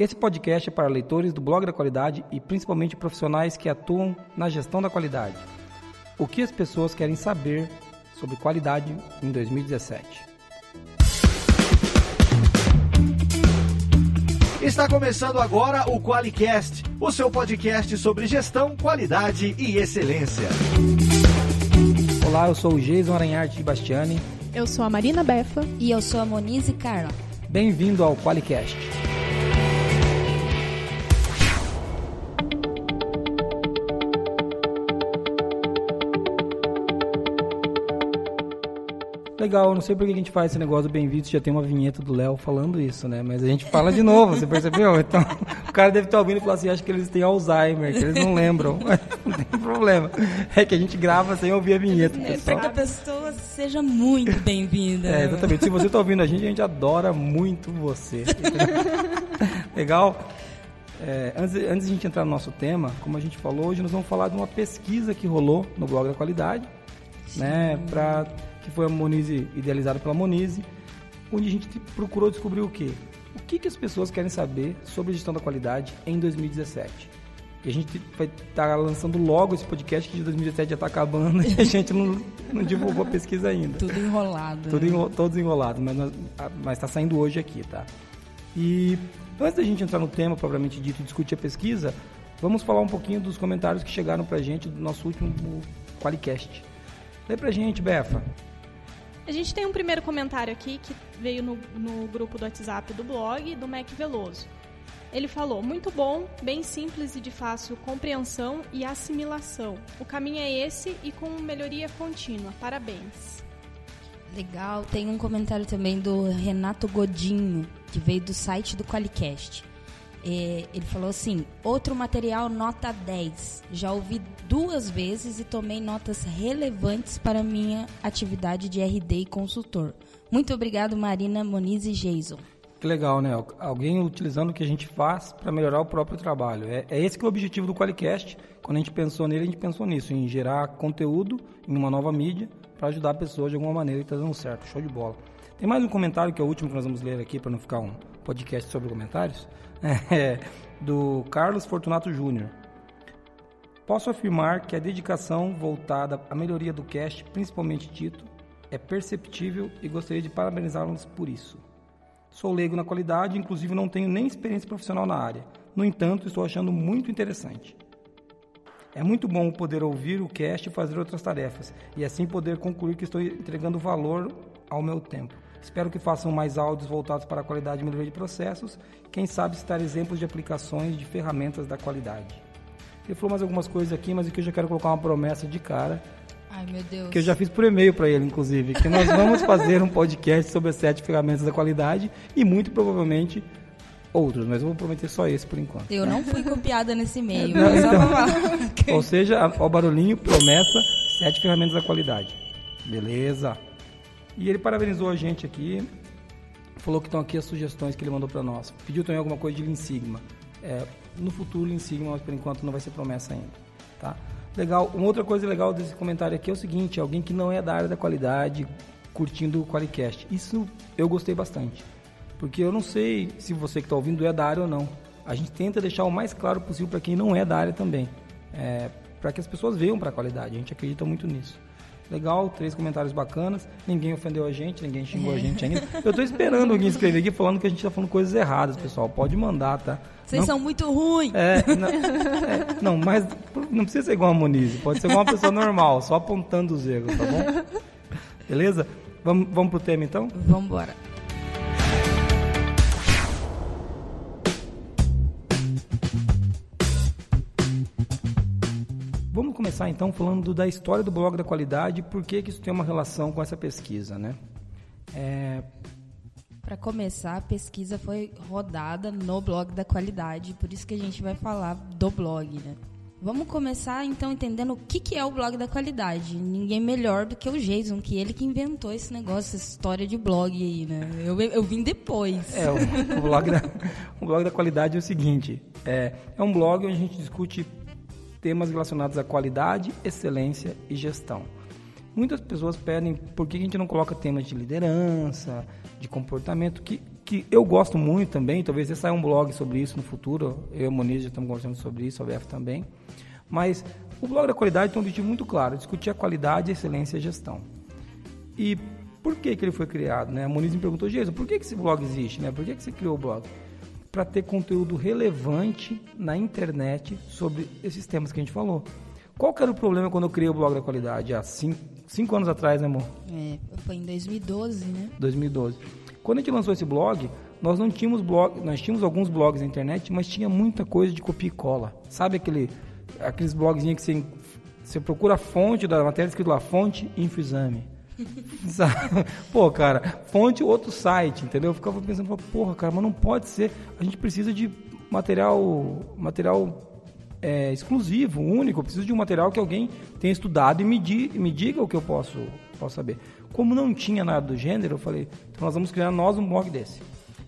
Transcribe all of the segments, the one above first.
Esse podcast é para leitores do blog da qualidade e principalmente profissionais que atuam na gestão da qualidade. O que as pessoas querem saber sobre qualidade em 2017. Está começando agora o QualiCast, o seu podcast sobre gestão, qualidade e excelência. Olá, eu sou o Jason Aranharte de Bastiani. Eu sou a Marina Befa. E eu sou a Monize Carla. Bem-vindo ao QualiCast. Legal, não sei por que a gente faz esse negócio do bem-vindo, já tem uma vinheta do Léo falando isso, né? Mas a gente fala de novo, você percebeu? Então, o cara deve estar ouvindo e falar assim, acho que eles têm Alzheimer, que eles não lembram. Não tem problema. É que a gente grava sem ouvir a vinheta, É, pessoal. para que a pessoa seja muito bem-vinda. É, exatamente. Se você está ouvindo a gente, a gente adora muito você. Legal? É, antes, antes de a gente entrar no nosso tema, como a gente falou, hoje nós vamos falar de uma pesquisa que rolou no blog da qualidade, né, pra, que foi a Monize, idealizada pela Monize, onde a gente procurou descobrir o quê? O que, que as pessoas querem saber sobre gestão da qualidade em 2017. E a gente vai estar lançando logo esse podcast, que de 2017 já está acabando e a gente não, não divulgou a pesquisa ainda. Tudo enrolado. Tudo né? enro todos enrolados, mas, está saindo hoje aqui, tá? E antes da gente entrar no tema propriamente dito e discutir a pesquisa, vamos falar um pouquinho dos comentários que chegaram pra gente do nosso último Qualicast. Lê pra gente, Befa. A gente tem um primeiro comentário aqui que veio no, no grupo do WhatsApp do blog do Mac Veloso. Ele falou: muito bom, bem simples e de fácil compreensão e assimilação. O caminho é esse e com melhoria contínua. Parabéns. Legal. Tem um comentário também do Renato Godinho, que veio do site do Qualicast. É, ele falou assim: outro material nota 10. Já ouvi duas vezes e tomei notas relevantes para minha atividade de RD e consultor. Muito obrigado, Marina, Moniz e Jason. Que legal, né? Alguém utilizando o que a gente faz para melhorar o próprio trabalho. É, é esse que é o objetivo do Qualicast. Quando a gente pensou nele, a gente pensou nisso, em gerar conteúdo em uma nova mídia para ajudar pessoas de alguma maneira e tá dando certo. Show de bola. Tem mais um comentário que é o último que nós vamos ler aqui para não ficar um podcast sobre comentários. É do Carlos Fortunato Júnior. Posso afirmar que a dedicação voltada à melhoria do cast, principalmente Tito, é perceptível e gostaria de parabenizá-los por isso. Sou leigo na qualidade, inclusive não tenho nem experiência profissional na área. No entanto, estou achando muito interessante. É muito bom poder ouvir o cast e fazer outras tarefas, e assim poder concluir que estou entregando valor ao meu tempo. Espero que façam mais áudios voltados para a qualidade e melhoria de processos, quem sabe citar exemplos de aplicações de ferramentas da qualidade. Ele falou mais algumas coisas aqui, mas aqui eu já quero colocar uma promessa de cara, Ai, meu Deus. que eu já fiz por e-mail para ele, inclusive, que nós vamos fazer um podcast sobre as sete ferramentas da qualidade e muito provavelmente outros, mas eu vou prometer só esse por enquanto. Eu não fui copiada nesse e-mail. Não, então. Ou seja, o barulhinho, promessa, sete ferramentas da qualidade. Beleza. E ele parabenizou a gente aqui, falou que estão aqui as sugestões que ele mandou para nós. Pediu também alguma coisa de Lean Sigma. É, no futuro Lean Sigma, mas por enquanto não vai ser promessa ainda, tá? Legal. Uma outra coisa legal desse comentário aqui é o seguinte, alguém que não é da área da qualidade, curtindo o Qualicast. Isso eu gostei bastante. Porque eu não sei se você que está ouvindo é da área ou não. A gente tenta deixar o mais claro possível para quem não é da área também. É, para que as pessoas vejam para a qualidade. A gente acredita muito nisso. Legal, três comentários bacanas. Ninguém ofendeu a gente, ninguém xingou a gente ainda. Eu estou esperando alguém escrever aqui falando que a gente está falando coisas erradas, pessoal. Pode mandar, tá? Vocês Não- são muito ruins. é, não, é, não, mas não precisa ser igual a Monize, pode ser igual uma pessoa normal, só apontando os erros, tá bom? Beleza? Vamos, vamos pro tema então? Vamos começar então falando da história do blog da qualidade e por que, que isso tem uma relação com essa pesquisa, né? É, Para começar, a pesquisa foi rodada no blog da qualidade, por isso que a gente vai falar do blog, né? Vamos começar então entendendo o que, que é o blog da qualidade. Ninguém melhor do que o Jason, que ele que inventou esse negócio, essa história de blog aí, né? Eu, eu vim depois. É, o, o blog da, o blog da qualidade é o seguinte: é, é um blog onde a gente discute temas relacionados à qualidade, excelência e gestão. Muitas pessoas pedem por que a gente não coloca temas de liderança, de comportamento, que, que eu gosto muito também, talvez saia um blog sobre isso no futuro, eu e o Moniz já estamos conversando sobre isso, a BF também, mas o blog da qualidade tem um objetivo muito claro, discutir a qualidade, a excelência e a gestão. E por que, que ele foi criado? Né? A Moniz me perguntou, Jesus, por que, que esse blog existe? Né? Por que, que você criou o blog? Para ter conteúdo relevante na internet sobre esses temas que a gente falou. Qual que era o problema quando eu criei o blog da qualidade? Há cinco, cinco anos atrás, né, amor? É, foi em 2012, né? 2012. Quando a gente lançou esse blog, nós não tínhamos blog, nós tínhamos alguns blogs na internet, mas tinha muita coisa de copia e cola. Sabe aquele, aqueles blogzinhos que você, você procura a fonte da matéria escrito lá, fonte infoexame. Pô, cara, fonte outro site, entendeu? Eu ficava pensando, porra, cara, mas não pode ser. A gente precisa de material, material é, exclusivo, único. Eu preciso de um material que alguém tenha estudado e me, di, me diga o que eu posso, posso saber. Como não tinha nada do gênero, eu falei, então nós vamos criar nós um blog desse.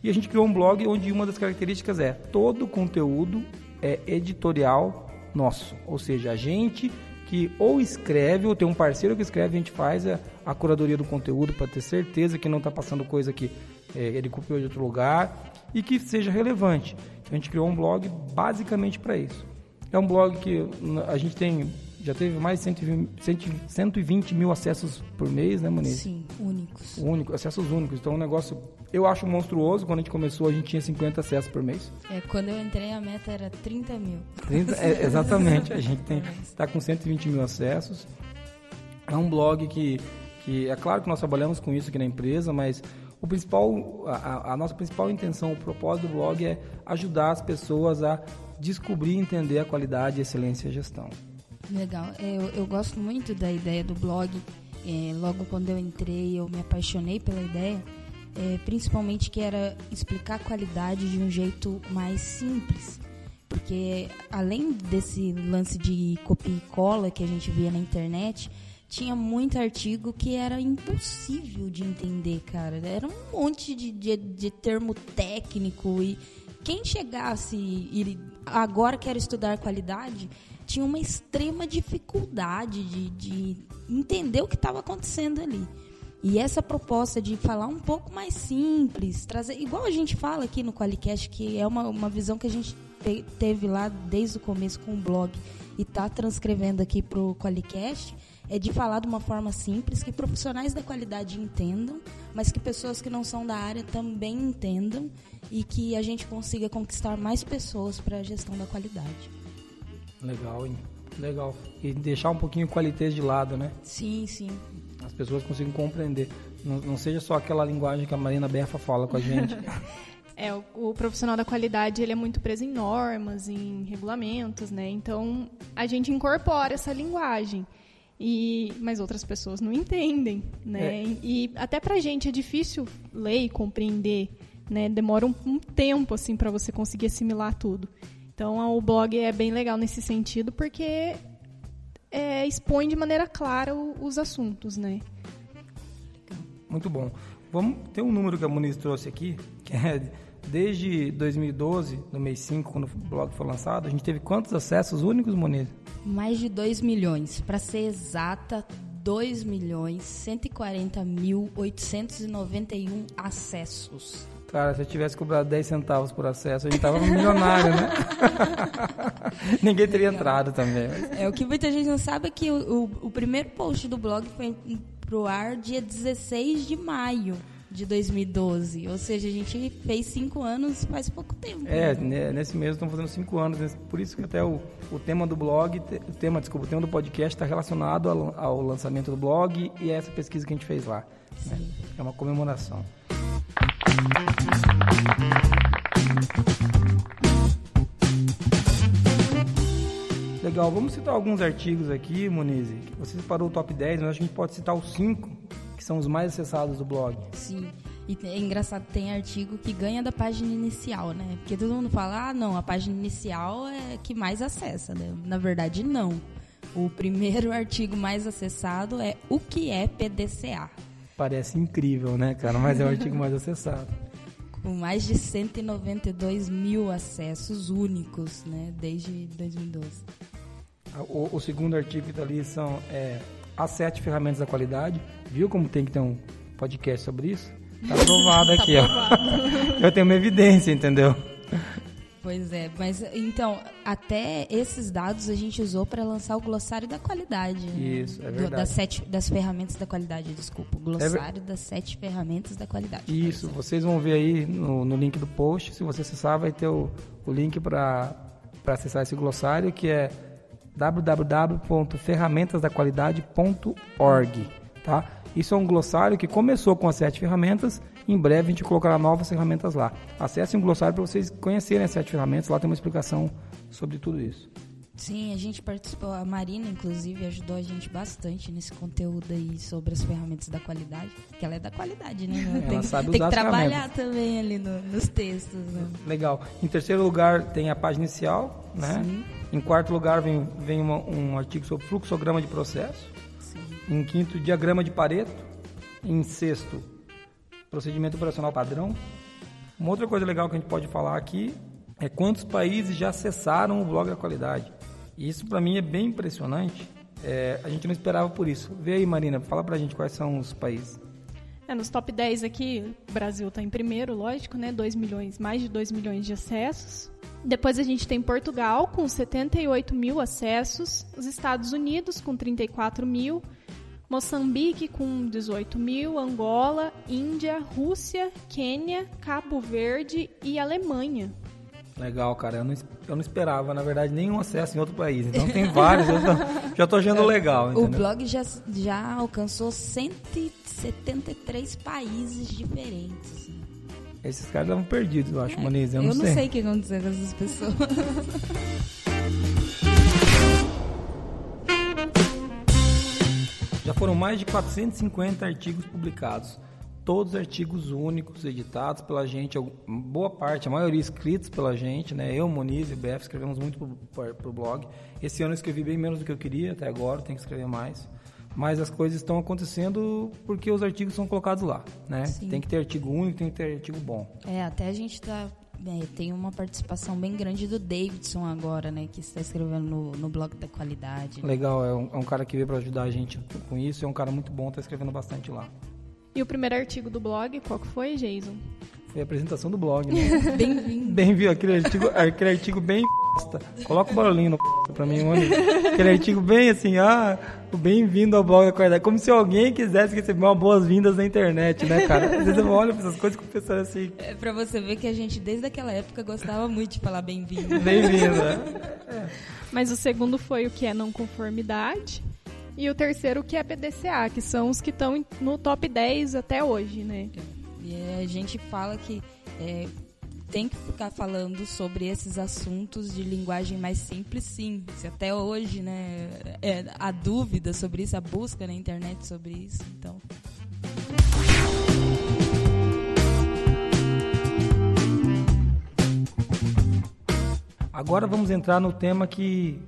E a gente criou um blog onde uma das características é todo conteúdo é editorial nosso. Ou seja, a gente que ou escreve ou tem um parceiro que escreve, a gente faz a, a curadoria do conteúdo para ter certeza que não está passando coisa que é, ele copiou de outro lugar e que seja relevante. Então a gente criou um blog basicamente para isso. É um blog que a gente tem já teve mais de 120, 120 mil acessos por mês, né, Moniz? Sim, únicos. Único, acessos únicos. Então, é um negócio, eu acho monstruoso. Quando a gente começou, a gente tinha 50 acessos por mês. É, quando eu entrei, a meta era 30 mil. 30, é, exatamente. A gente está com 120 mil acessos. É um blog que, que, é claro que nós trabalhamos com isso aqui na empresa, mas o principal, a, a nossa principal intenção, o propósito do blog é ajudar as pessoas a descobrir e entender a qualidade, a excelência e a gestão. Legal. É, eu, eu gosto muito da ideia do blog. É, logo quando eu entrei, eu me apaixonei pela ideia. É, principalmente que era explicar a qualidade de um jeito mais simples. Porque além desse lance de copia e cola que a gente via na internet, tinha muito artigo que era impossível de entender, cara. Era um monte de, de, de termo técnico e quem chegasse e agora quer estudar qualidade tinha uma extrema dificuldade de, de entender o que estava acontecendo ali. E essa proposta de falar um pouco mais simples, trazer, igual a gente fala aqui no Qualicast, que é uma, uma visão que a gente te, teve lá desde o começo com o blog e está transcrevendo aqui para o Qualicast, é de falar de uma forma simples, que profissionais da qualidade entendam, mas que pessoas que não são da área também entendam e que a gente consiga conquistar mais pessoas para a gestão da qualidade. Legal, hein? Legal. E deixar um pouquinho o qualité de lado, né? Sim, sim. As pessoas consigam compreender. Não, não seja só aquela linguagem que a Marina Berfa fala com a gente. é, o, o, profissional da qualidade ele é muito preso em normas, em regulamentos, né? Então a gente incorpora essa linguagem. E, mas outras pessoas não entendem, né? É. E, e até pra gente é difícil ler e compreender, né? Demora um, um tempo assim para você conseguir assimilar tudo. Então o blog é bem legal nesse sentido porque é, expõe de maneira clara o, os assuntos, né? Muito bom. Vamos ter um número que a Muniz trouxe aqui, que é desde 2012, no mês 5, quando o blog foi lançado, a gente teve quantos acessos únicos, Muniz? Mais de 2 milhões. Para ser exata, 2 milhões 140 mil 891 acessos. Cara, se eu tivesse cobrado 10 centavos por acesso, a gente tava milionário, né? Ninguém teria Legal. entrado também. É, o que muita gente não sabe é que o, o, o primeiro post do blog foi pro ar dia 16 de maio de 2012. Ou seja, a gente fez cinco anos faz pouco tempo. É, né? nesse mês estamos fazendo cinco anos. Por isso que até o, o tema do blog, o tema, desculpa, o tema do podcast está relacionado ao, ao, lançamento do blog e a essa pesquisa que a gente fez lá. Né? É uma comemoração. Legal, vamos citar alguns artigos aqui, Moniz. Você separou o top 10, mas acho que a gente pode citar os 5 que são os mais acessados do blog. Sim. E é engraçado, tem artigo que ganha da página inicial, né? Porque todo mundo fala, ah, não, a página inicial é que mais acessa, né? Na verdade, não. O primeiro artigo mais acessado é o que é PDCA. Parece incrível, né, cara? Mas é o artigo mais acessado. Com mais de 192 mil acessos únicos, né? Desde 2012. O, o segundo artigo que está ali são é, as sete ferramentas da qualidade. Viu como tem que ter um podcast sobre isso? Tá aprovado Tá aqui, ó. aprovado. Eu tenho uma evidência, entendeu? Pois é, mas então, até esses dados a gente usou para lançar o glossário da qualidade. Isso, é Do- verdade. das, sete, das ferramentas da qualidade, desculpa. O glossário das sete ferramentas da qualidade. Isso, vocês vão ver aí no, no link do post. Se você acessar, vai ter o, o link para acessar esse glossário, que é www.ferramentasdaqualidade.org, tá? Isso é um glossário que começou com as sete ferramentas. Em breve a gente colocará novas ferramentas lá. Acessem o glossário para vocês conhecerem as sete ferramentas. Lá tem uma explicação sobre tudo isso. Sim, a gente participou, a Marina, inclusive, ajudou a gente bastante nesse conteúdo aí sobre as ferramentas da qualidade. Que ela é da qualidade, né? Ela tem, sabe tem que trabalhar também ali no- nos textos, né? Legal. Em terceiro lugar tem a página inicial, né? Sim. Em quarto lugar vem, vem uma- um artigo sobre fluxograma de processo. Em quinto, diagrama de Pareto. Em sexto, procedimento operacional padrão. Uma outra coisa legal que a gente pode falar aqui é quantos países já acessaram o blog da qualidade. E isso para mim é bem impressionante. É, a gente não esperava por isso. Vê aí, Marina, fala pra gente quais são os países. É, nos top 10 aqui, o Brasil está em primeiro, lógico, né? 2 milhões, mais de 2 milhões de acessos. Depois a gente tem Portugal com 78 mil acessos, os Estados Unidos com 34 mil, Moçambique com 18 mil, Angola, Índia, Rússia, Quênia, Cabo Verde e Alemanha. Legal, cara. Eu não, eu não esperava, na verdade, nenhum acesso em outro país. Então tem vários. eu tô- já tô achando legal, O entendeu? blog já, já alcançou 173 países diferentes. né? Esses caras estavam perdidos, eu acho, Moniz. Eu, Eu não, sei. o que aconteceu com essas pessoas. foram mais de 450 artigos publicados. Todos artigos únicos, editados pela gente, boa parte, a maioria escritos pela gente, né? Eu, Moniz e Beth escrevemos muito pro, pro blog. Esse ano eu escrevi bem menos do que eu queria, até agora, tenho que escrever mais. Mas as coisas estão acontecendo porque os artigos são colocados lá, né? Sim. Tem que ter artigo único, tem que ter artigo bom. É, até a gente tá. É, tem uma participação bem grande do Davidson agora, né? Que está escrevendo no, no blog da qualidade. né? Legal, é um, é um cara que veio para ajudar a gente com isso, é um cara muito bom, tá escrevendo bastante lá. E o primeiro artigo do blog, qual que foi, Jason? Foi a apresentação do blog, né? Bem-vindo. Bem-vindo, aquele artigo, aquele artigo bem bosta. Coloca o barulhinho no pra mim, mano. Aquele artigo bem assim, ah, o bem-vindo ao blog da qualidade. Como se alguém quisesse receber uma boas-vindas na internet, né, cara? Às vezes eu olho pra essas coisas com pessoas assim, É pra você ver que a gente, desde aquela época, gostava muito de falar bem-vindo. bem-vindo, né? Mas o segundo foi o que é não conformidade. E o terceiro o que é PDCA, que são os que estão no top 10 até hoje, né? E é, a gente fala que é, tem que ficar falando sobre esses assuntos de linguagem mais simples, sim. Se até hoje, né, é, há dúvida sobre isso, a busca na internet sobre isso, então... Agora vamos entrar no tema que,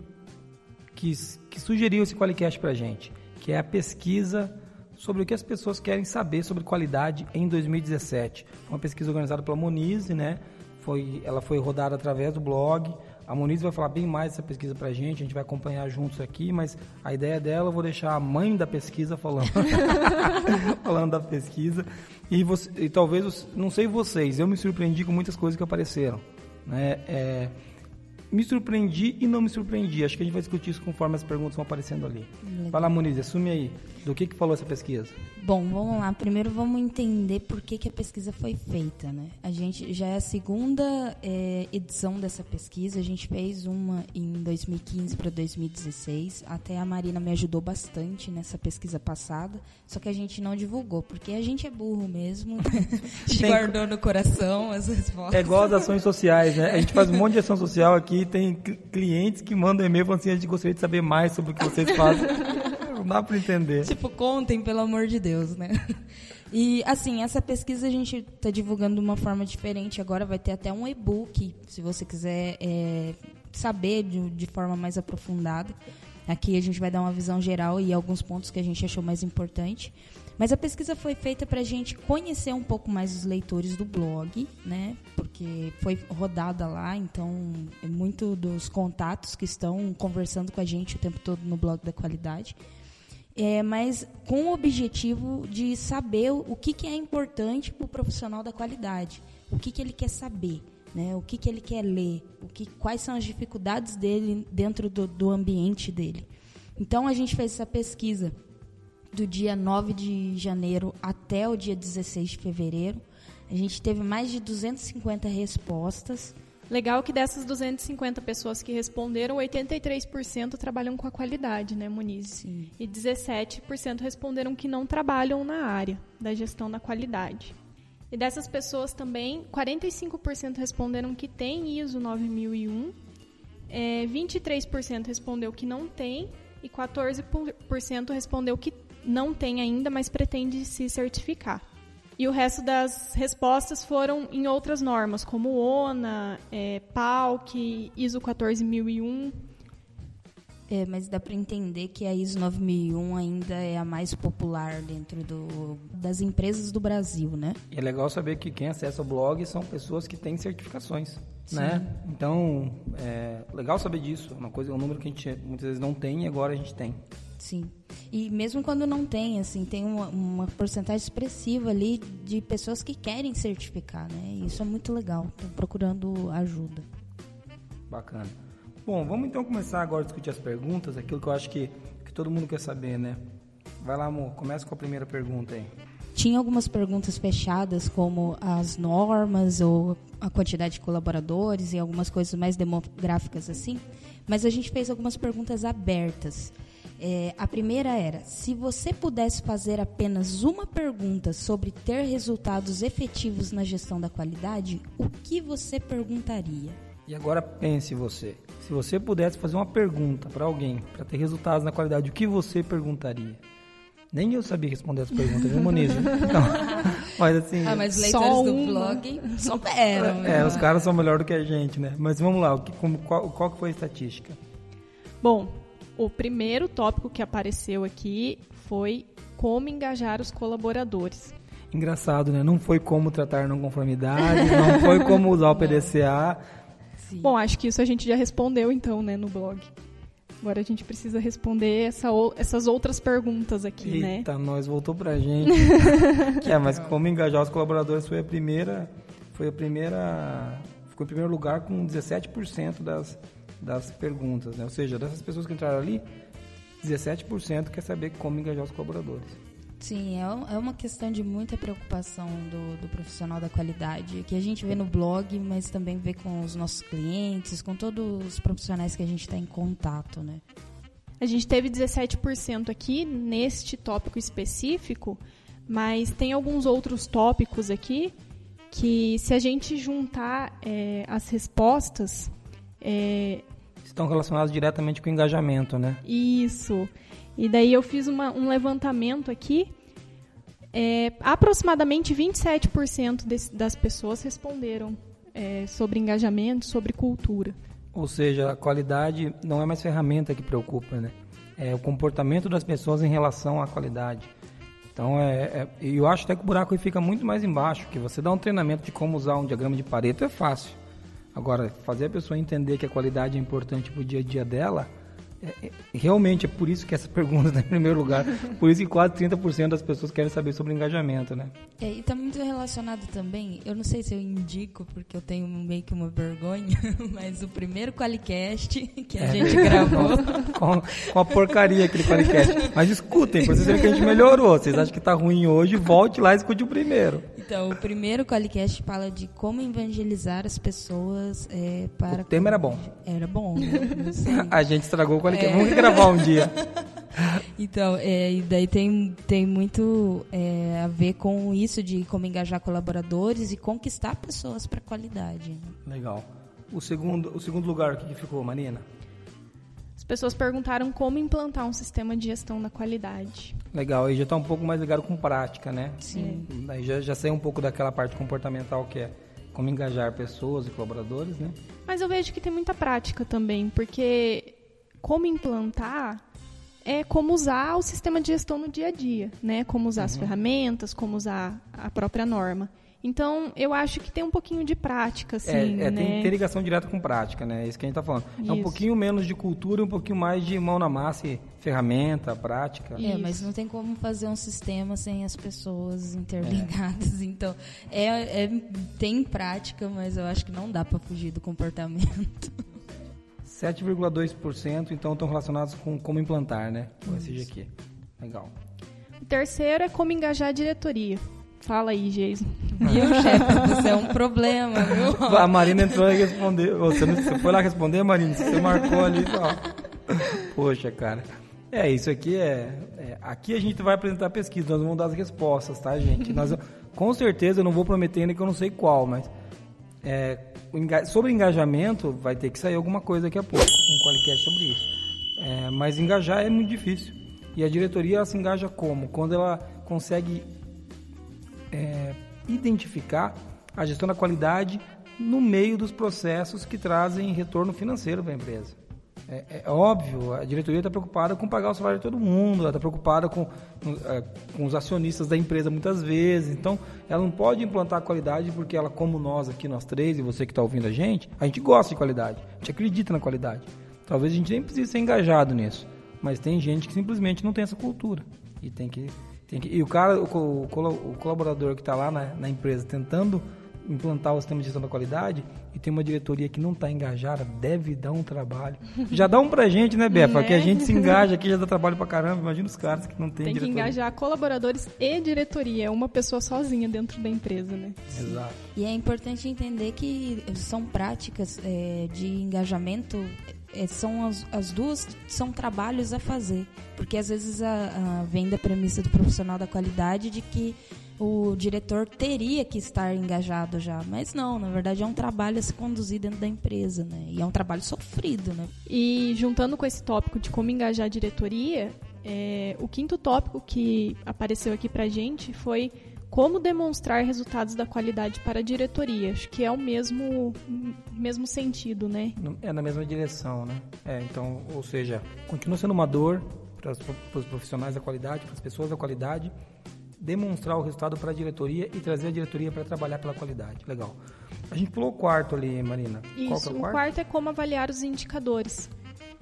que, que sugeriu esse Qualicast pra gente, que é a pesquisa sobre o que as pessoas querem saber sobre qualidade em 2017. Uma pesquisa organizada pela Monize, né? Foi, ela foi rodada através do blog. A Monize vai falar bem mais dessa pesquisa pra gente, a gente vai acompanhar juntos aqui, mas a ideia dela eu vou deixar a mãe da pesquisa falando, falando da pesquisa. E, você, e talvez, não sei vocês, eu me surpreendi com muitas coisas que apareceram. Né? É, me surpreendi e não me surpreendi. Acho que a gente vai discutir isso conforme as perguntas vão aparecendo ali. Vai lá, Moniz, assume aí. Do que, que falou essa pesquisa? Bom, vamos lá. Primeiro vamos entender por que, que a pesquisa foi feita, né? A gente já é a segunda é, edição dessa pesquisa. A gente fez uma em 2015 para 2016. Até a Marina me ajudou bastante nessa pesquisa passada. Só que a gente não divulgou, porque a gente é burro mesmo. a gente Tem- guardou no coração as respostas. É igual as ações sociais, né? A gente faz um monte de ação social aqui tem cl- clientes que mandam e-mail falando assim, a gente gostaria de saber mais sobre o que vocês fazem. Não dá pra entender. Tipo, contem, pelo amor de Deus, né? E, assim, essa pesquisa a gente está divulgando de uma forma diferente. Agora vai ter até um e-book, se você quiser é, saber de, de forma mais aprofundada. Aqui a gente vai dar uma visão geral e alguns pontos que a gente achou mais importante. Mas a pesquisa foi feita para a gente conhecer um pouco mais os leitores do blog, né? Porque foi rodada lá, então é muito dos contatos que estão conversando com a gente o tempo todo no blog da qualidade. é, mas com o objetivo de saber o que, que é importante para o profissional da qualidade, o que, que ele quer saber, né? o que, que ele quer ler, o que, quais são as dificuldades dele dentro do, do ambiente dele. Então, a gente fez essa pesquisa do dia 9 de janeiro até o dia 16 de fevereiro. A gente teve mais de 250 respostas. Legal que dessas 250 pessoas que responderam, 83% trabalham com a qualidade, né, Muniz? Sim. E 17% responderam que não trabalham na área da gestão da qualidade. E dessas pessoas também, 45% responderam que tem ISO 9001, é, 23% respondeu que não tem e 14% respondeu que não tem ainda, mas pretende se certificar. E o resto das respostas foram em outras normas, como ONA, é, PALC, ISO 14001. É, mas dá para entender que a ISO 9001 ainda é a mais popular dentro do, das empresas do Brasil, né? E é legal saber que quem acessa o blog são pessoas que têm certificações, né? Então, é legal saber disso. Uma coisa, um número que a gente muitas vezes não tem e agora a gente tem. Sim. E mesmo quando não tem, assim, tem uma, uma porcentagem expressiva ali de pessoas que querem certificar, né? E isso é muito legal. Estão procurando ajuda. Bacana. Bom, vamos então começar agora a discutir as perguntas, aquilo que eu acho que, que todo mundo quer saber, né? Vai lá, amor, começa com a primeira pergunta aí. Tinha algumas perguntas fechadas, como as normas ou a quantidade de colaboradores e algumas coisas mais demográficas assim, mas a gente fez algumas perguntas abertas. É, a primeira era: se você pudesse fazer apenas uma pergunta sobre ter resultados efetivos na gestão da qualidade, o que você perguntaria? E agora pense você. Se você pudesse fazer uma pergunta para alguém para ter resultados na qualidade, o que você perguntaria? Nem eu sabia responder essa pergunta, viu, Moniz? Então, mas assim. Ah, mas os Só leitores do uma. blog souberam. né? É, os caras são melhor do que a gente, né? Mas vamos lá, o que, como, qual, qual que foi a estatística? Bom, o primeiro tópico que apareceu aqui foi como engajar os colaboradores. Engraçado, né? Não foi como tratar não conformidade, não foi como usar o PDCA. Sim. Bom, acho que isso a gente já respondeu então, né, no blog. Agora a gente precisa responder essa ou- essas outras perguntas aqui, né? Eita, nós voltou pra gente. que é, mas como engajar os colaboradores foi a primeira, foi a primeira, ficou em primeiro lugar com 17% das, das perguntas, né? Ou seja, dessas pessoas que entraram ali, 17% quer saber como engajar os colaboradores. Sim, é, é uma questão de muita preocupação do, do profissional da qualidade, que a gente vê no blog, mas também vê com os nossos clientes, com todos os profissionais que a gente está em contato, né? A gente teve 17% aqui neste tópico específico, mas tem alguns outros tópicos aqui que, se a gente juntar é, as respostas, é, Estão relacionados diretamente com o engajamento, né? Isso. E daí eu fiz uma- um levantamento aqui. É, aproximadamente 27% desse- das pessoas responderam é, sobre engajamento, sobre cultura. Ou seja, a qualidade não é mais ferramenta que preocupa, né? É o comportamento das pessoas em relação à qualidade. Então, é, é- eu acho até que o buraco fica muito mais embaixo, que você dá um treinamento de como usar um diagrama de Pareto é fácil. Agora, fazer a pessoa entender que a qualidade é importante para o dia a dia dela, é- é- realmente é por isso que essa pergunta está em primeiro lugar. Por isso que quase 30% das pessoas querem saber sobre engajamento, né? É, e tá muito relacionado também, eu não sei se eu indico, porque eu tenho meio que uma vergonha, mas o primeiro Qualicast que a É gente gravou. com, com a porcaria aquele podcast. Mas escutem, vocês verem que a gente melhorou. Vocês acham que tá ruim hoje, volte lá e escute o primeiro. Então, o primeiro Qualicast fala de como evangelizar as pessoas é, para. O tema era bom. Era bom, né? A gente estragou o podcast. Vamos gravar um dia. Então, é, e daí tem, tem muito é, a ver com isso de como engajar colaboradores e conquistar pessoas para qualidade. né? Legal. O segundo, o segundo lugar, o que, que ficou, Marina? As pessoas perguntaram como implantar um sistema de gestão da qualidade. Legal, aí já tá um pouco mais ligado com prática, né? Sim. Aí já, já sei um pouco daquela parte comportamental que é como engajar pessoas e colaboradores, né? Mas eu vejo que tem muita prática também, porque como implantar é como usar o sistema de gestão no dia a dia, né? Como usar as ferramentas, como usar a própria norma. Então, eu acho que tem um pouquinho de prática, assim, é, é, né? tem, tem ligação direta com prática, né? É isso que a gente está falando. É um Isso. pouquinho menos de cultura e um pouquinho mais de mão na massa e ferramenta, prática. É, Isso. mas não tem como fazer um sistema sem as pessoas interligadas. Então, é, é- tem prática, mas eu acho que não dá para fugir do comportamento. 7,2% então estão relacionados com como implantar, né? Com esse aqui. Legal. O terceiro é como engajar a diretoria. Fala aí, Geison. Viu, chefe? Você é um problema, viu? A Marina entrou e respondeu. Você, não- você foi lá responder, Marina? Você marcou ali só. Poxa, cara. É, isso aqui é, é- Aqui a gente vai apresentar pesquisa, nós vamos dar as respostas, tá, gente? Nós, com certeza eu não vou prometer ainda que eu não sei qual, mas. é, sobre engajamento, vai ter que sair alguma coisa daqui a pouco, um qualicast sobre isso. É, mas engajar é muito difícil. E a diretoria ela se engaja como? Quando ela consegue é, identificar a gestão da qualidade no meio dos processos que trazem retorno financeiro para a empresa. É, é óbvio, a diretoria está preocupada com pagar o salário de todo mundo, ela está preocupada com, é, com os acionistas da empresa muitas vezes. Então, ela não pode implantar a qualidade porque ela, como nós aqui, nós três, e você que está ouvindo a gente, a gente gosta de qualidade, a gente acredita na qualidade. Talvez a gente nem precise ser engajado nisso, mas tem gente que simplesmente não tem essa cultura e tem que que, e o cara, o, o o colaborador que está lá na, na empresa tentando implantar o sistema de gestão da qualidade e tem uma diretoria que não está engajada, deve dar um trabalho. Já dá um pra gente, né, Befa? Né? Que a gente se engaja aqui, já dá trabalho pra caramba. Imagina os caras que não tem, Tem que diretoria. engajar colaboradores e diretoria. É uma pessoa sozinha dentro da empresa, né? Exato. E é importante entender que são práticas é, de engajamento, é, são as, as duas são trabalhos a fazer. Porque às vezes a, a vem da premissa do profissional da qualidade de que o diretor teria que estar engajado já. Mas não, na verdade é um trabalho a se conduzir dentro da empresa, né? E é um trabalho sofrido, né? E juntando com esse tópico de como engajar a diretoria, é, o quinto tópico que apareceu aqui pra gente foi como demonstrar resultados da qualidade para a diretoria. Acho que é o mesmo, mesmo sentido, né? É na mesma direção, né? É, então, ou seja, continua sendo uma dor para os profissionais da qualidade, para as pessoas da qualidade, demonstrar o resultado para a diretoria e trazer a diretoria para trabalhar pela qualidade. Legal. A gente pulou o quarto ali, Marina. Qual Isso. que é o o quarto? quarto é como avaliar os indicadores.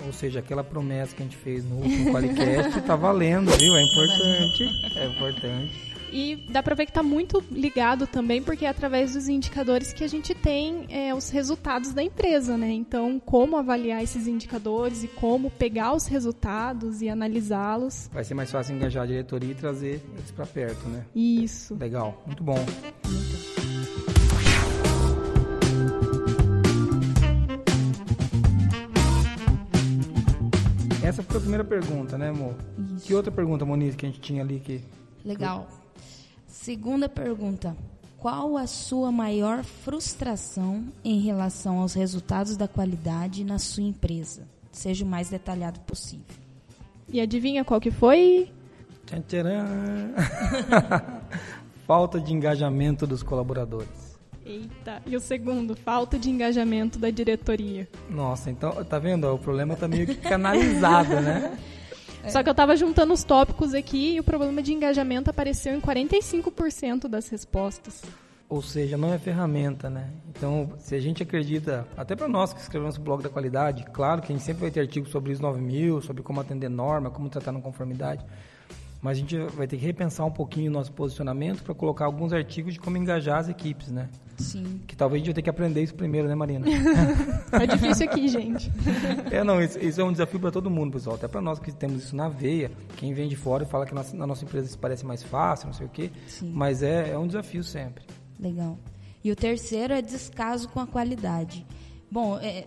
Ou seja, aquela promessa que a gente fez no último Qualicast tá valendo, viu? É importante. É importante. E dá pra ver que tá muito ligado também, porque é através dos indicadores que a gente tem é, os resultados da empresa, né? Então, como avaliar esses indicadores e como pegar os resultados e analisá-los. Vai ser mais fácil engajar a diretoria e trazer eles para perto, né? Isso. Legal, muito bom. Essa foi a primeira pergunta, né, amor? Isso. Que outra pergunta, Moniz, que a gente tinha ali que Legal. Segunda pergunta. Qual a sua maior frustração em relação aos resultados da qualidade na sua empresa? Seja o mais detalhado possível. E adivinha qual que foi? Falta de engajamento dos colaboradores. Eita. E o segundo, falta de engajamento da diretoria. Nossa, então, tá vendo? O problema tá meio que canalizado, né? Só que eu tava juntando os tópicos aqui e o problema de engajamento apareceu em 45% das respostas. Ou seja, não é ferramenta, né? Então, se a gente acredita, até para nós que escrevemos o blog da qualidade, claro que a gente sempre vai ter artigos sobre os 9000, sobre como atender norma, como tratar na conformidade, mas a gente vai ter que repensar um pouquinho o nosso posicionamento para colocar alguns artigos de como engajar as equipes, né? Sim. Que talvez a gente vai ter que aprender isso primeiro, né, Marina? Tá difícil aqui, gente. É, não, isso, isso é um desafio para todo mundo, pessoal. Até para nós que temos isso na veia. Quem vem de fora e fala que na nossa empresa isso parece mais fácil, não sei o quê. Sim. Mas é, é um desafio sempre. Legal. E o terceiro é descaso com a qualidade. Bom, é,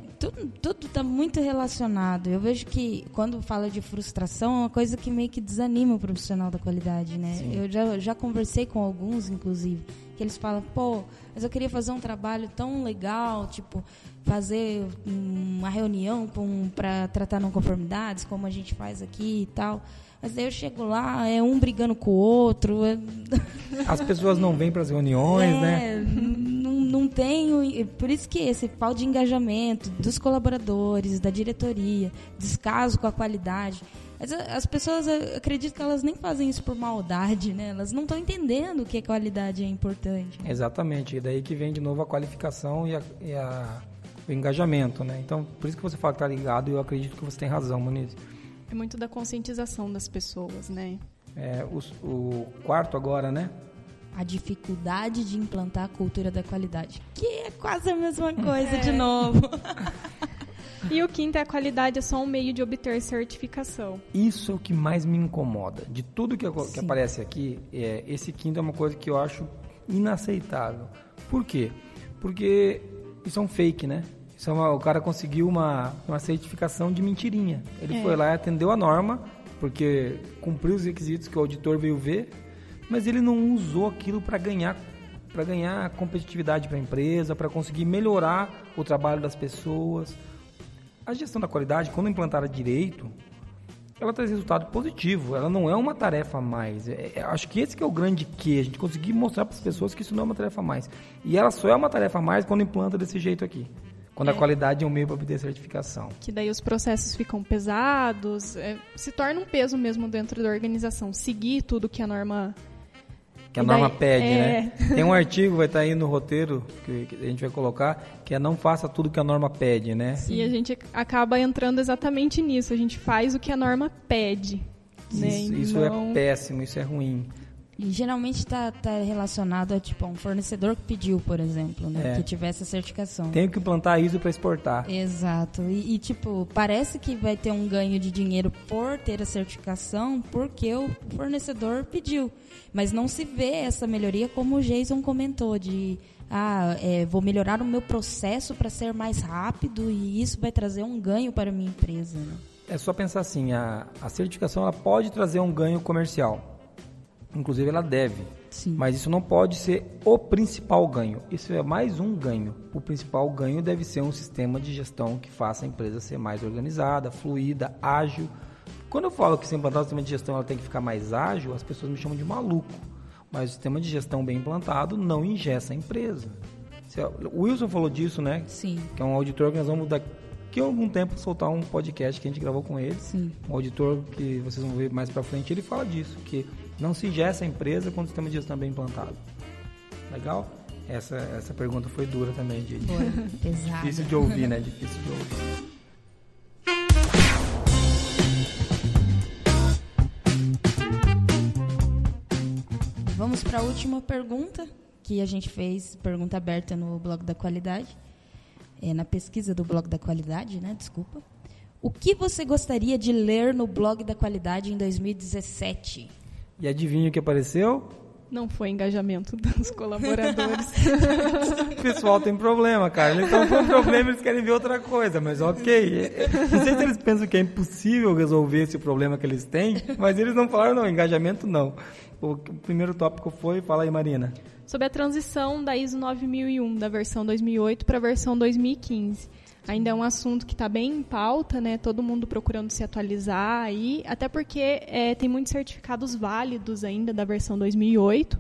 tudo está muito relacionado. Eu vejo que quando fala de frustração é uma coisa que meio que desanima o profissional da qualidade, né? Sim. Eu já, já conversei com alguns, inclusive, que eles falam, pô, mas eu queria fazer um trabalho tão legal, tipo, fazer uma reunião para tratar não conformidades, como a gente faz aqui e tal. Mas daí eu chego lá, é um brigando com o outro. é- As pessoas não vêm para as reuniões, né? é, Não, não, tem, por isso que esse pau de engajamento dos colaboradores, da diretoria, descaso com a qualidade. As, as pessoas acreditam que elas nem fazem isso por maldade, né? Elas não estão entendendo que a qualidade é importante. Exatamente, e daí que vem de novo a qualificação e, a, e a, o engajamento, né? Então, por isso que você fala que está ligado e eu acredito que você tem razão, Moniz. É muito da conscientização das pessoas, né? É, o, o quarto agora, né? A dificuldade de implantar a cultura da qualidade, que é quase a mesma coisa é. de novo. E o quinto é a qualidade é só um meio de obter certificação. Isso é o que mais me incomoda. De tudo que, que aparece aqui, é, esse quinto é uma coisa que eu acho inaceitável. Por quê? Porque isso é um fake, né? Isso é uma, o cara conseguiu uma, uma certificação de mentirinha. Ele é. foi lá e atendeu a norma, porque cumpriu os requisitos que o auditor veio ver, mas ele não usou aquilo para ganhar para ganhar competitividade para a empresa, para conseguir melhorar o trabalho das pessoas. A gestão da qualidade, quando implantada direito, ela traz resultado positivo. Ela não é uma tarefa a mais. É, é, acho que esse que é o grande que a gente conseguir mostrar para as pessoas que isso não é uma tarefa a mais. E ela só é uma tarefa a mais quando implanta desse jeito aqui. Quando é. a qualidade é um meio para obter certificação. Que daí os processos ficam pesados, é, se torna um peso mesmo dentro da organização. Seguir tudo que a norma que a daí, norma pede, é... né? Tem um artigo, vai estar aí no roteiro, que, que, a gente vai colocar, que é não faça tudo que a norma pede, né? E a gente acaba entrando exatamente nisso, a gente faz o que a norma pede. Né? Isso, isso é não... é péssimo, isso é ruim. E geralmente está tá relacionado a tipo um fornecedor que pediu, por exemplo, né? É. Que tivesse a certificação. Tem que implantar isso para exportar. Exato. E, e, tipo, parece que vai ter um ganho de dinheiro por ter a certificação porque o fornecedor pediu. Mas não se vê essa melhoria como o Jason comentou, de ah, é, vou melhorar o meu processo para ser mais rápido e isso vai trazer um ganho para a minha empresa. Né? É só pensar assim, a, a certificação ela pode trazer um ganho comercial Inclusive ela deve. Sim. Mas isso não pode ser o principal ganho. Isso é mais um ganho. O principal ganho deve ser um sistema de gestão que faça a empresa ser mais organizada, fluida, ágil. Quando eu falo que se implantar o sistema de gestão ela tem que ficar mais ágil, as pessoas me chamam de maluco. Mas o sistema de gestão bem implantado não ingessa a empresa. O Wilson falou disso, né? Sim. Que é um auditor que nós vamos daqui a algum tempo soltar um podcast que a gente gravou com ele. Sim. Um auditor que vocês vão ver mais para frente, ele fala disso, que não se ingessa a empresa quando o sistema de gestão é bem implantado. Legal? Essa, essa pergunta foi dura também, de, difícil de ouvir, né? Difícil de ouvir. Vamos para a última pergunta que a gente fez, pergunta aberta no blog da qualidade, é, na pesquisa do blog da qualidade, né? Desculpa. O que você gostaria de ler no blog da qualidade em 2017? E adivinha o que apareceu? Não foi engajamento dos colaboradores. o pessoal tem problema, cara. Eles estão com problema, eles querem ver outra coisa, mas ok. Não sei se eles pensam que é impossível resolver esse problema que eles têm, mas eles não falaram, não, engajamento não. O primeiro tópico foi, fala aí, Marina. Sobre a transição da ISO 9001, da versão 2008 para a versão 2015 ainda é um assunto que está bem em pauta, né? Todo mundo procurando se atualizar aí, até porque é, tem muitos certificados válidos ainda da versão 2008.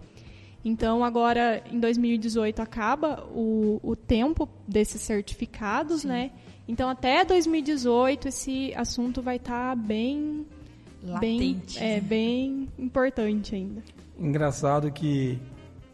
Então, agora, em 2018, acaba o, o tempo desses certificados, Sim. né? Então, até 2018, esse assunto vai estar tá bem... Latente. Bem, é, bem importante ainda. Engraçado que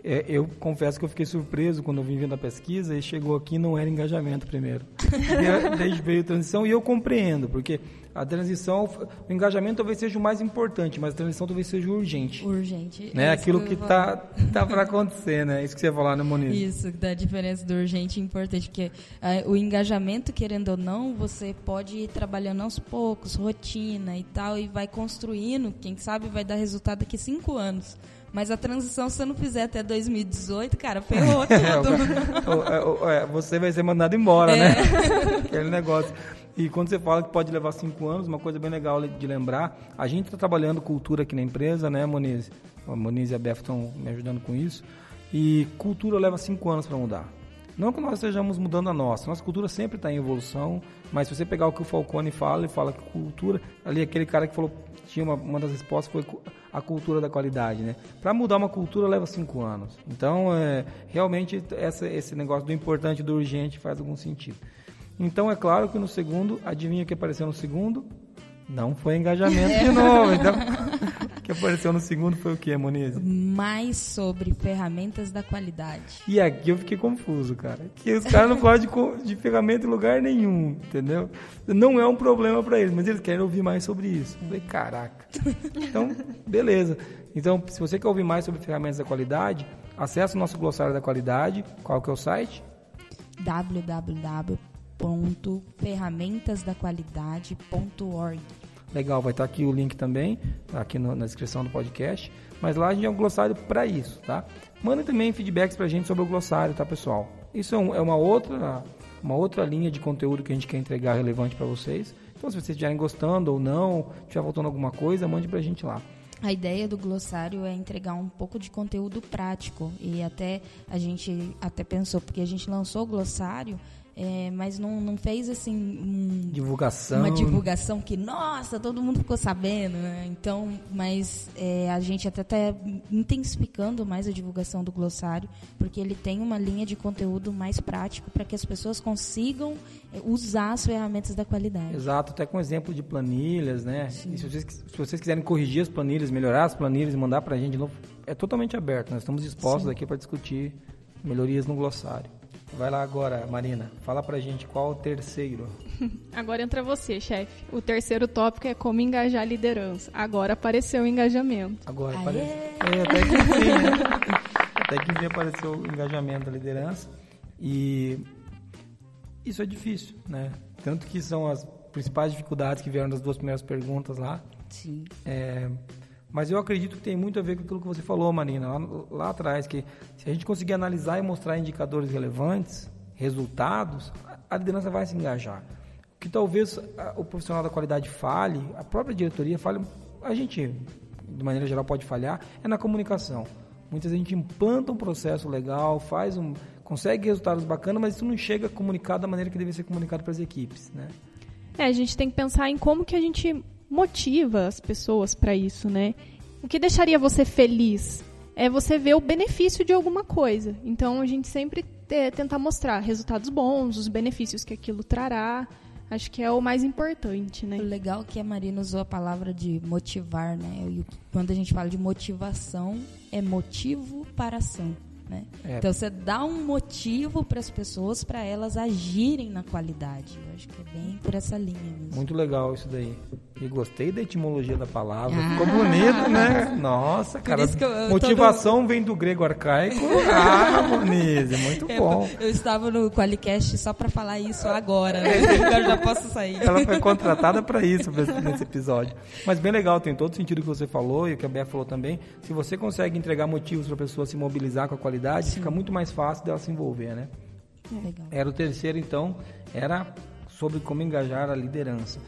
é, eu confesso que eu fiquei surpreso quando eu vim vendo a pesquisa e chegou aqui não era engajamento primeiro. Desde veio transição e eu compreendo, porque a transição, o engajamento talvez seja o mais importante, mas a transição talvez seja urgente. Urgente. Né? Aquilo que está tá para acontecer, né? Isso que você ia falar, né, Moniz? Isso, da diferença do urgente e importante, porque uh, o engajamento, querendo ou não, você pode ir trabalhando aos poucos, rotina e tal, e vai construindo, quem sabe vai dar resultado daqui cinco anos. Mas a transição, se você não fizer até 2018, cara, ferrou tudo. É, você vai ser mandado embora, é. né? Aquele negócio. E quando você fala que pode levar cinco anos, uma coisa bem legal de lembrar, a gente está trabalhando cultura aqui na empresa, né, Moniz? A Moniz e a Beth estão me ajudando com isso. E cultura leva cinco anos para mudar. Não que nós estejamos mudando a nossa, nossa cultura sempre está em evolução, mas se você pegar o que o Falcone fala, ele fala que cultura, ali aquele cara que falou, tinha uma, uma das respostas foi a cultura da qualidade, né? Para mudar uma cultura leva cinco anos. Então, é, realmente, essa, esse negócio do importante e do urgente faz algum sentido. Então, é claro que no segundo, adivinha o que apareceu no segundo? Não foi engajamento de novo. Então, o que apareceu no segundo foi o que, Moniz? Mais sobre ferramentas da qualidade. E aqui eu fiquei confuso, cara. Que os caras não falam de, de ferramenta em lugar nenhum, entendeu? Não é um problema para eles, mas eles querem ouvir mais sobre isso. Eu falei, caraca. Então, beleza. Então, se você quer ouvir mais sobre ferramentas da qualidade, acesse o nosso glossário da qualidade. Qual que é o site? www.ferramentasdaqualidade.org Legal, vai estar aqui o link também, tá aqui no, na descrição do podcast. Mas lá a gente é um glossário para isso, tá? Mandem também feedbacks para a gente sobre o glossário, tá, pessoal? Isso é, um, é, uma, outra, uma outra linha de conteúdo que a gente quer entregar relevante para vocês. Então, se vocês estiverem gostando ou não, estiver faltando alguma coisa, mande para a gente lá. A ideia do glossário é entregar um pouco de conteúdo prático e até a gente até pensou porque a gente lançou o glossário é, mas não, não fez assim um, divulgação. uma divulgação que nossa todo mundo ficou sabendo né? então mas é, a gente até está intensificando mais a divulgação do glossário porque ele tem uma linha de conteúdo mais prático para que as pessoas consigam é, usar as ferramentas da qualidade. Exato até com exemplo de planilhas né? Se vocês, se vocês quiserem corrigir as planilhas melhorar as planilhas e mandar para a gente de novo é totalmente aberto. Nós estamos dispostos Sim. aqui para discutir melhorias no glossário Vai lá agora, Marina. Fala pra gente qual o terceiro. Agora entra você, chefe. O terceiro tópico é como engajar a liderança. Agora apareceu o engajamento. Agora apareceu. É, até que enfim, né? Até que enfim apareceu o engajamento da liderança. E isso é difícil, né? Tanto que são as principais dificuldades que vieram das duas primeiras perguntas lá. Sim. É, mas eu acredito que tem muito a ver com aquilo que você falou, Marina, lá, lá atrás, que se a gente conseguir analisar e mostrar indicadores relevantes, resultados, a liderança vai se engajar. O que talvez o profissional da qualidade fale, a própria diretoria fale, a gente, de maneira geral, pode falhar, é na comunicação. Muitas vezes a gente implanta um processo legal, faz um, consegue resultados bacanas, mas isso não chega comunicado da maneira que deve ser comunicado para as equipes, né? É, a gente tem que pensar em como que a gente motiva as pessoas para isso, né? O que deixaria você feliz é você ver o benefício de alguma coisa. Então a gente sempre tenta mostrar resultados bons, os benefícios que aquilo trará. Acho que é o mais importante, né? O legal é que a Marina usou a palavra de motivar, né? E quando a gente fala de motivação, é motivo para ação. Né? É. Então você dá um motivo para as pessoas para elas agirem na qualidade. Eu acho que é bem por essa linha mesmo. Muito legal isso daí. E gostei da etimologia da palavra. Ah. Ficou bonito, né? Nossa, cara. motivação vem do grego arcaico. Ah, Monize, muito é, bom. Eu, eu, estava no Qualicast só para falar isso agora. Né? Agora já posso sair. Ela foi contratada para isso nesse episódio. Mas bem legal, tem todo sentido que você falou e o que a Bea falou também. Se você consegue entregar motivos para a pessoa se mobilizar com a qualidade, Sim. fica muito mais fácil dela se envolver, né? É legal. Era o terceiro, então, era sobre como engajar a liderança.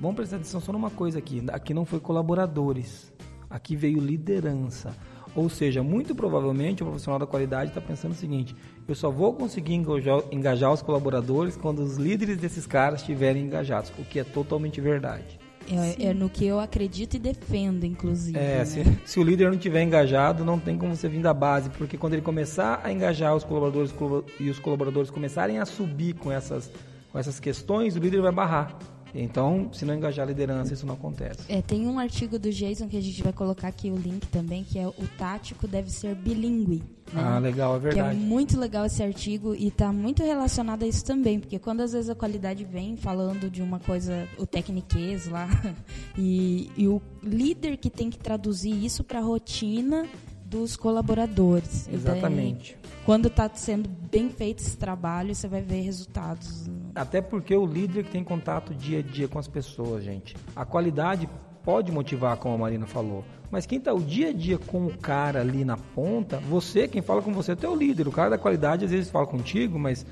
Vamos prestar atenção só numa coisa aqui. Aqui não foi colaboradores. Aqui veio liderança. Ou seja, muito provavelmente o profissional da qualidade está pensando o seguinte: eu só vou conseguir engajar, engajar, os colaboradores quando os líderes desses caras estiverem engajados, o que é totalmente verdade. É, é no que eu acredito e defendo, inclusive. É, né? se, se, o líder não estiver engajado, não tem como você vir da base, porque quando ele começar a engajar os colaboradores e os colaboradores começarem a subir com essas, com essas questões, o líder vai barrar. Então, se não engajar a liderança, isso não acontece. É, tem um artigo do Jason que a gente vai colocar aqui o link também, que é o tático deve ser bilíngue. Né? Ah, legal, é verdade. Que é muito legal esse artigo e está muito relacionado a isso também, porque quando às vezes a qualidade vem falando de uma coisa, o tecniquez lá, e, e o líder que tem que traduzir isso para a rotina dos colaboradores. Exatamente. Daí, quando está sendo bem feito esse trabalho, você vai ver resultados. Até porque o líder que tem contato dia a dia com as pessoas, gente. A qualidade pode motivar, como a Marina falou. Mas quem está o dia a dia com o cara ali na ponta, você, quem fala com você, é o líder. O cara da qualidade às vezes fala contigo, mas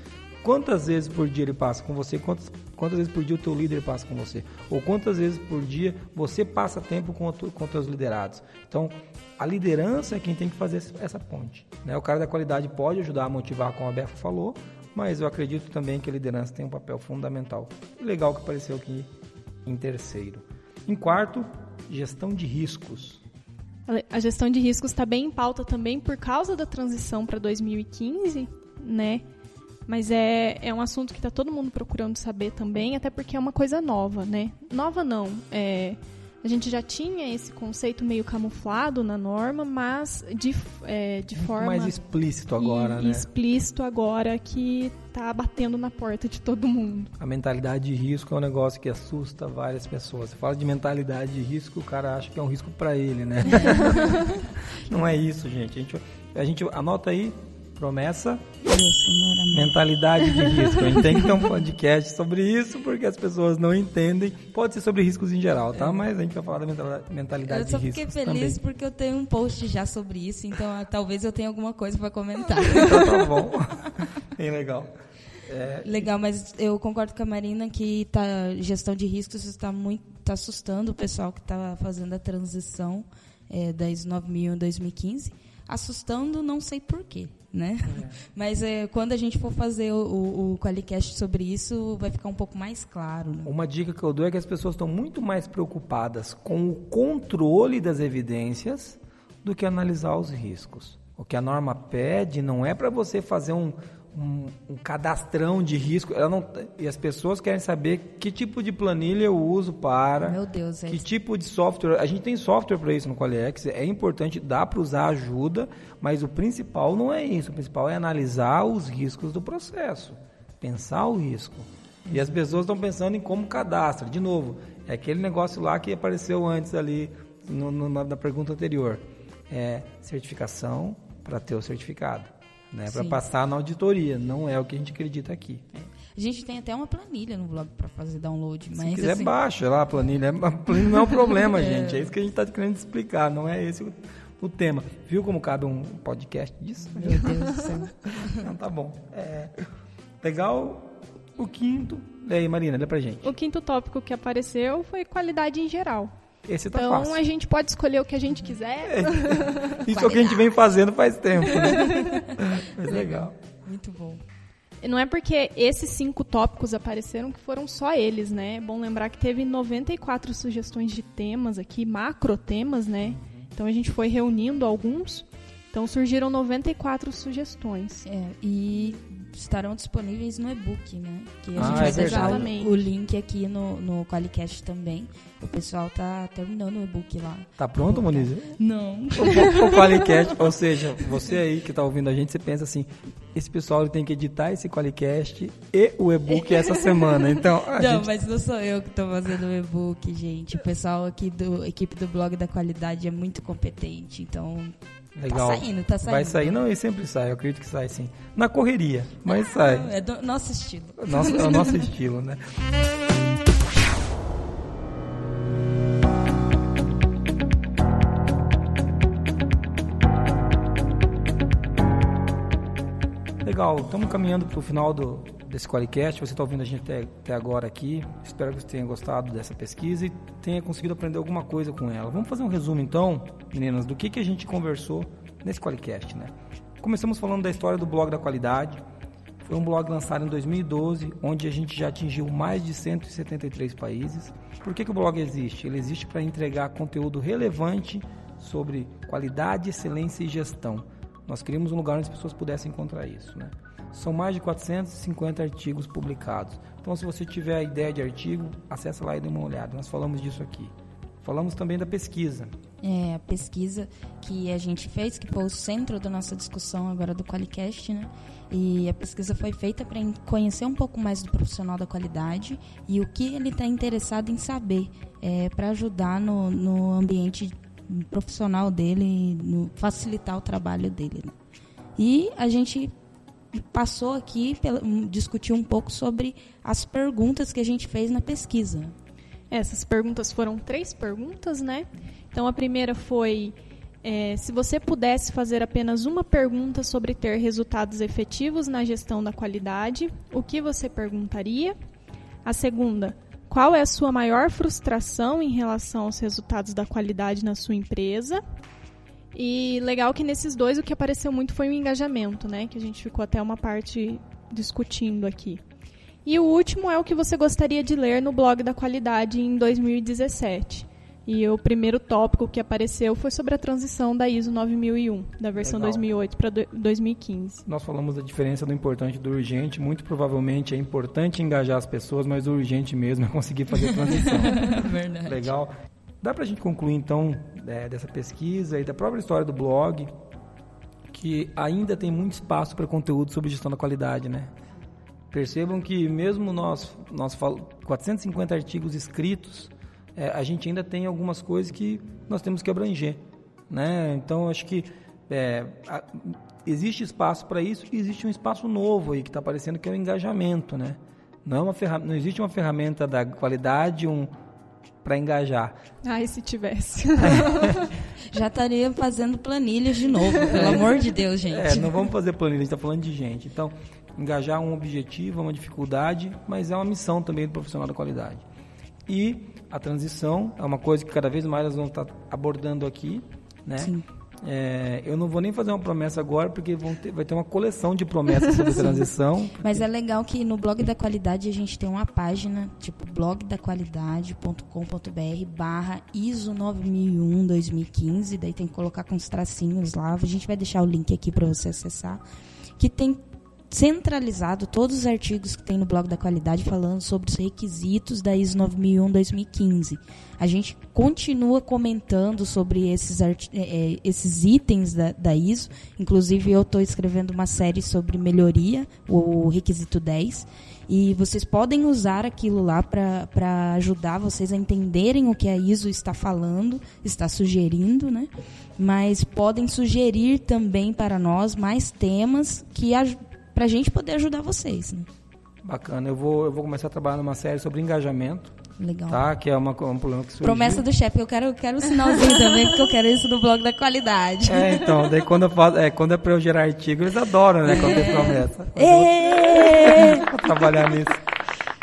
quantas vezes por dia ele passa com você, quantas, quantas vezes por dia o teu líder passa com você, ou quantas vezes por dia você passa tempo com, tu, com teus liderados. Então, a liderança é quem tem que fazer essa ponte. Né? O cara da qualidade pode ajudar a motivar, como a Befa falou, mas eu acredito também que a liderança tem um papel fundamental. Legal que apareceu aqui em terceiro. Em quarto, gestão de riscos. A gestão de riscos está bem em pauta também por causa da transição para 2015, né? Mas é, é um assunto que está todo mundo procurando saber também, até porque é uma coisa nova, né? Nova não, é, a gente já tinha esse conceito meio camuflado na norma, mas de, é, de forma. Mais explícito agora, e, né? Explícito agora que está batendo na porta de todo mundo. A mentalidade de risco é um negócio que assusta várias pessoas. Você fala de mentalidade de risco, o cara acha que é um risco para ele, né? Não é isso, gente. A gente, a gente anota aí Promessa, mentalidade de risco. A gente tem que ter um podcast sobre isso, porque as pessoas não entendem. Pode ser sobre riscos em geral, tá? É. Mas a gente vai falar da mentalidade de risco. Eu só fiquei feliz também. porque eu tenho um post já sobre isso, então ah, talvez eu tenha alguma coisa para comentar. então tá bom. Bem legal. É... Legal, mas eu concordo com a Marina que tá, gestão de riscos está muito tá assustando o pessoal que está fazendo a transição é, da ISO 9000 em 2015. Assustando, não sei porquê né? É. Mas é, quando a gente for fazer o, o, o Qualicast sobre isso, vai ficar um pouco mais claro. Né? Uma dica que eu dou é que as pessoas estão muito mais preocupadas com o controle das evidências do que analisar os riscos. O que a norma pede não é para você fazer um, um, um, cadastrão de risco. Ela não, e as pessoas querem saber que tipo de planilha eu uso para. Meu Deus, é Que tipo de software. A gente tem software para isso no Qualiex. É importante, dá para usar ajuda, mas o principal não é isso. O principal é analisar os riscos do processo. Pensar o risco. E as pessoas estão pensando em como cadastra. De novo, é aquele negócio lá que apareceu antes ali no, no, na pergunta anterior. É certificação para ter o certificado né, para passar na auditoria. Não é o que a gente acredita aqui. É. A gente tem até uma planilha no blog para fazer download. Mas, Se quiser, assim... baixa lá a planilha. A planilha não é o problema, é. gente. É isso que a gente está querendo explicar. Não é esse o, o, tema. Viu como cabe um podcast disso? Meu Deus do céu. Não, tá bom. É, legal. O quinto. E aí, Marina, lê pra gente. O quinto tópico que apareceu foi qualidade em geral. Esse tá então fácil. a gente pode escolher o que a gente quiser. É. Isso é o que a gente vem fazendo faz tempo. Né? Mas legal. Muito bom. Não é porque esses cinco tópicos apareceram que foram só eles, né? É bom lembrar que teve 94 sugestões de temas aqui, macro temas, né? Então a gente foi reunindo alguns. Então surgiram 94 sugestões. É, e estarão disponíveis no e-book, né? Que a ah, gente vai é deixar o, o, link aqui no, no Qualicast também. O pessoal tá terminando o e-book lá. Tá pronto, Moniz? Não. O, o Qualicast, ou seja, você aí que tá ouvindo a gente, você pensa assim, esse pessoal tem que editar esse Qualicast e o e-book essa semana. Então, Não, gente... mas não sou eu que tô fazendo o e-book, gente. O pessoal aqui do equipe do blog da qualidade é muito competente, então Legal. Tá saindo, tá saindo. Vai sair, não, e sempre sai, eu acredito que sai sim. Na correria, mas sai. É do nosso estilo. Nosso, é o nosso estilo, né? Legal, estamos caminhando para o final do, desse Qualicast. Você está ouvindo a gente até, até agora aqui. Espero que você tenha gostado dessa pesquisa e tenha conseguido aprender alguma coisa com ela. Vamos fazer um resumo então, meninas, do que, que a gente conversou nesse Qualicast, né? Começamos falando da história do blog da qualidade. Foi um blog lançado em 2012, onde a gente já atingiu mais de 173 países. Por que, que o blog existe? Ele existe para entregar conteúdo relevante sobre qualidade, excelência e gestão. Nós queríamos um lugar onde as pessoas pudessem encontrar isso, né? São mais de 450 artigos publicados. Então, se você tiver ideia de artigo, acessa lá e dê uma olhada. Nós falamos disso aqui. Falamos também da pesquisa. É, a pesquisa que a gente fez, que foi o centro da nossa discussão agora do Qualicast, né? E a pesquisa foi feita para conhecer um pouco mais do profissional da qualidade e o que ele está interessado em saber é, para ajudar no, no ambiente profissional dele, facilitar o trabalho dele. Né? E a gente passou aqui, discutiu um pouco sobre as perguntas que a gente fez na pesquisa. Essas perguntas foram três perguntas, né? Então a primeira foi É, se você pudesse fazer apenas uma pergunta sobre ter resultados efetivos na gestão da qualidade, o que você perguntaria? A segunda, qual é a sua maior frustração em relação aos resultados da qualidade na sua empresa? E legal que nesses dois o que apareceu muito foi o engajamento, né? Que a gente ficou até uma parte discutindo aqui. E o último é o que você gostaria de ler no blog da qualidade em 2017. E o primeiro tópico que apareceu foi sobre a transição da ISO 9001, da versão Legal. 2008 para 2015. Nós falamos da diferença do importante e do urgente. Muito provavelmente é importante engajar as pessoas, mas o urgente mesmo é conseguir fazer a transição. Verdade. Legal. Dá para a gente concluir, então, é, dessa pesquisa e da própria história do blog, que ainda tem muito espaço para conteúdo sobre gestão da qualidade, né? Percebam que mesmo nós, nós 450 artigos escritos, é, a gente ainda tem algumas coisas que nós temos que abranger. Né? Então, acho que é, a, existe espaço para isso e existe um espaço novo aí que está aparecendo, que é o engajamento. Né? Não, é uma não existe uma ferramenta da qualidade um, para engajar. Ai, se tivesse. Já estaria fazendo planilhas de novo, pelo amor de Deus, gente. É, não vamos fazer planilha, a gente está falando de gente. Então, engajar um objetivo, é uma dificuldade, mas é uma missão também do profissional da qualidade. E a transição é uma coisa que cada vez mais nós vamos estar abordando aqui, né? Sim. É, eu não vou nem fazer uma promessa agora, porque ter, vai ter uma coleção de promessas sobre transição. Mas é legal que no blog da qualidade a gente tem uma página, tipo blogdaqualidade.com.br barra ISO 9001 2015, daí tem que colocar com os tracinhos lá. A gente vai deixar o link aqui para você acessar. Que tem centralizado todos os artigos que tem no blog da qualidade falando sobre os requisitos da ISO 9001-2015. A gente continua comentando sobre esses, é, é, esses itens da, da ISO. Inclusive, eu estou escrevendo uma série sobre melhoria, o requisito 10. E vocês podem usar aquilo lá para ajudar vocês a entenderem o que a ISO está falando, está sugerindo, né? Mas podem sugerir também para nós mais temas que para a gente poder ajudar vocês. Né? Bacana. Eu vou, eu vou começar a trabalhar numa série sobre engajamento. Legal. Tá? Que é uma, um problema que surgiu. Promessa do chefe. Eu quero, quero um sinalzinho também, porque eu quero isso no blog da qualidade. É, então. Daí quando eu faço, é, quando é para eu gerar artigo, eles adoram, né? Quando tem promessa. vou trabalhar nisso.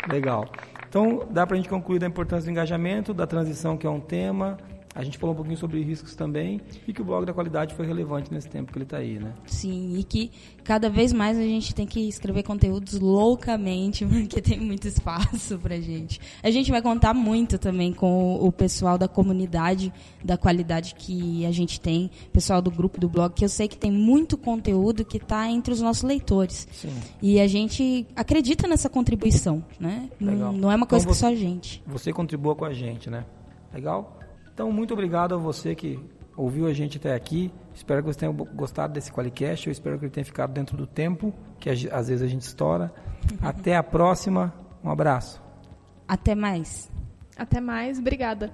Legal. Então, dá para a gente concluir da importância do engajamento, da transição, que é um tema, a gente falou um pouquinho sobre riscos também e que o blog da qualidade foi relevante nesse tempo que ele está aí, né? Sim, e que cada vez mais a gente tem que escrever conteúdos loucamente, porque tem muito espaço para gente. A gente vai contar muito também com o pessoal da comunidade da qualidade que a gente tem, pessoal do grupo do blog, que eu sei que tem muito conteúdo que está entre os nossos leitores. Sim. E a gente acredita nessa contribuição, né? Legal. Não, não é uma coisa então, que só a gente. Você contribua com a gente, né? Legal? Então, muito obrigado a você que ouviu a gente até aqui. Espero que você tenha gostado desse Qualicast. Eu espero que ele tenha ficado dentro do tempo, que às vezes a gente estoura. Até a próxima. Um abraço. Até mais. Até mais. Obrigada.